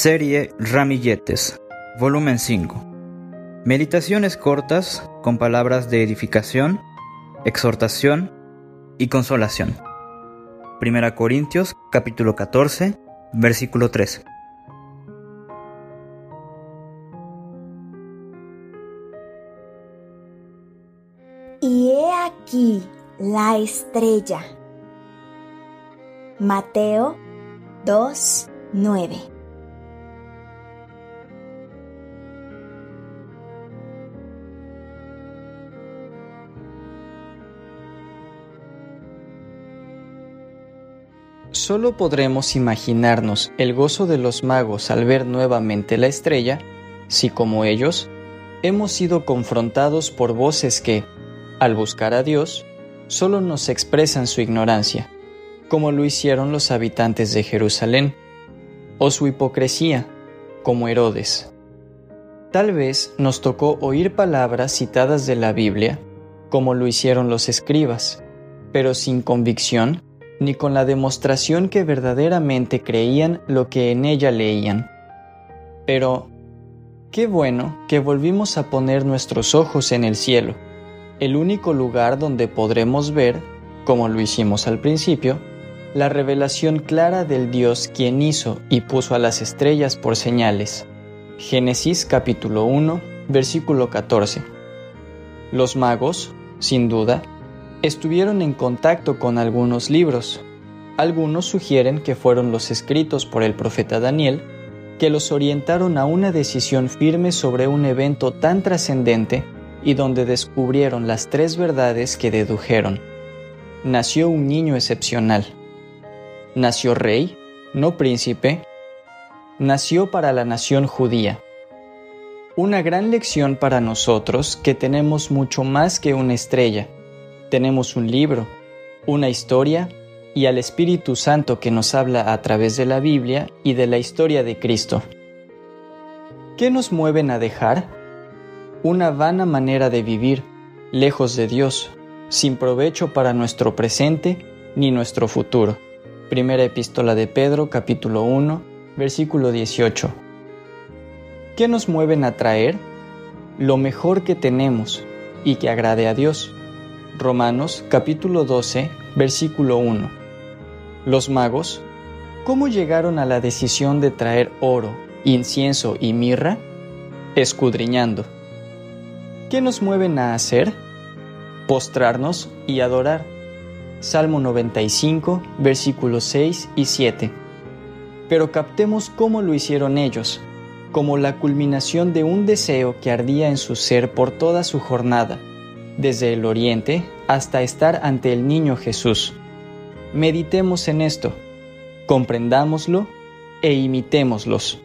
Serie Ramilletes, volumen 5. Meditaciones cortas con palabras de edificación, exhortación y consolación. Primera Corintios capítulo 14, versículo 13. Y he aquí la estrella. Mateo 2, 9. Solo podremos imaginarnos el gozo de los magos al ver nuevamente la estrella si, como ellos, hemos sido confrontados por voces que, al buscar a Dios, solo nos expresan su ignorancia, como lo hicieron los habitantes de Jerusalén, o su hipocresía, como Herodes. Tal vez nos tocó oír palabras citadas de la Biblia, como lo hicieron los escribas, pero sin convicción ni con la demostración que verdaderamente creían lo que en ella leían. Pero, qué bueno que volvimos a poner nuestros ojos en el cielo, el único lugar donde podremos ver, como lo hicimos al principio, la revelación clara del Dios quien hizo y puso a las estrellas por señales. Génesis capítulo 1, versículo 14. Los magos, sin duda, estuvieron en contacto con algunos libros. Algunos sugieren que fueron los escritos por el profeta Daniel que los orientaron a una decisión firme sobre un evento tan trascendente y donde descubrieron las tres verdades que dedujeron. Nació un niño excepcional. Nació rey, no príncipe. Nació para la nación judía. Una gran lección para nosotros que tenemos mucho más que una estrella tenemos un libro, una historia y al Espíritu Santo que nos habla a través de la Biblia y de la historia de Cristo. ¿Qué nos mueven a dejar? Una vana manera de vivir, lejos de Dios, sin provecho para nuestro presente ni nuestro futuro. Primera epístola de Pedro capítulo 1, versículo 18. ¿Qué nos mueven a traer? Lo mejor que tenemos y que agrade a Dios Romanos capítulo 12, versículo 1. Los magos, ¿cómo llegaron a la decisión de traer oro, incienso y mirra? Escudriñando. ¿Qué nos mueven a hacer? Postrarnos y adorar. Salmo 95, versículos 6 y 7. Pero captemos cómo lo hicieron ellos, como la culminación de un deseo que ardía en su ser por toda su jornada desde el oriente hasta estar ante el niño Jesús. Meditemos en esto, comprendámoslo e imitémoslos.